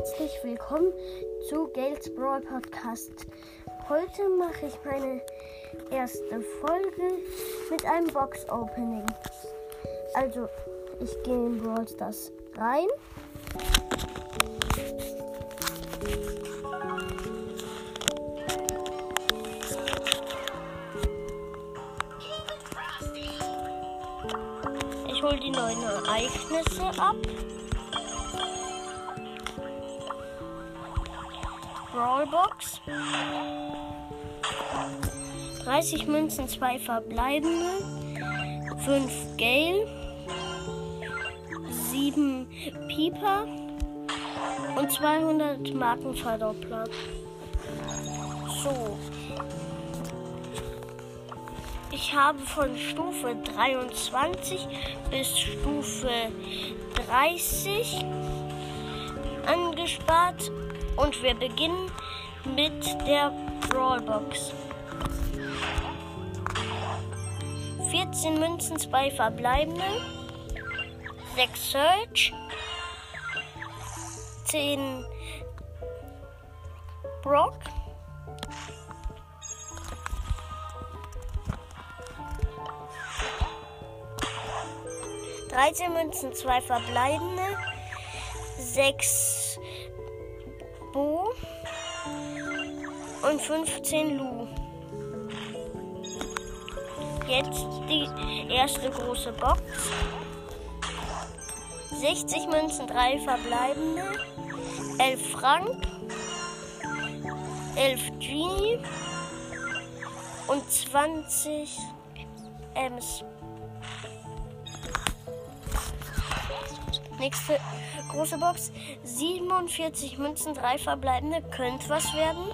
herzlich willkommen zu Gales Brawl Podcast. Heute mache ich meine erste Folge mit einem Box Opening. Also, ich gehe in Brawl Stars rein. Ich hole die neuen Ereignisse ab. Brawlbox. 30 Münzen, 2 verbleibende. 5 Gale. 7 Pieper. Und 200 Markenverdoppler. So. Ich habe von Stufe 23 bis Stufe 30 angespart und wir beginnen mit der Brawlbox. 14 Münzen, 2 verbleibende, 6 Search, 10 Brock, Dreizehn Münzen, zwei verbleibende, sechs Bo und 15 Lu. Jetzt die erste große Box. 60 Münzen, 3 verbleibende, 11 Frank, 11 Genie und 20 Ems. Nächste große Box. 47 Münzen, 3 verbleibende. Könnte was werden.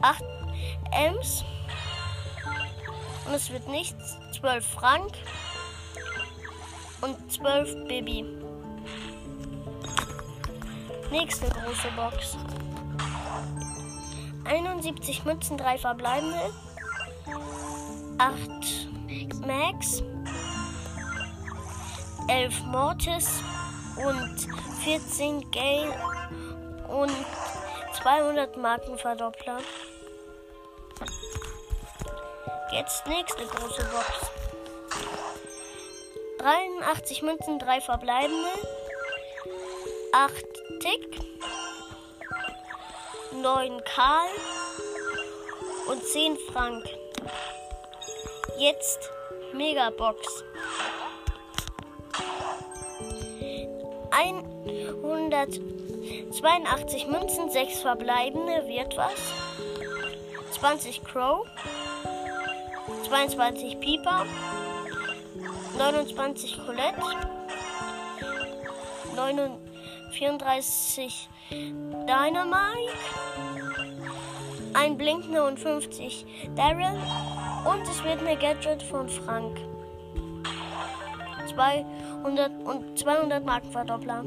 8 Ems. Und es wird nichts. 12 Frank. Und 12 Baby. Nächste große Box. 71 Münzen, 3 verbleibende. 8 Max. 11 Mortis und 14 Gale und 200 Markenverdoppler. Jetzt nächste große Box. 83 Münzen, 3 verbleibende. 8 Tick. 9 Karl und 10 Frank. Jetzt Megabox. 182 Münzen, 6 verbleibende, wird was. 20 Crow, 22 Pieper, 29 Colette, 34 Dynamite, ein Blinkner und 50 Daryl und es wird eine Gadget von Frank. 200 und 200 Markenverdoppler.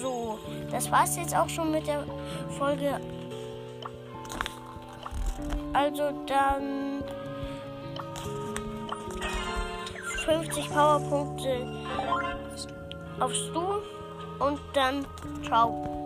So, das war's jetzt auch schon mit der Folge. Also dann 50 Powerpunkte aufs Du und dann ciao.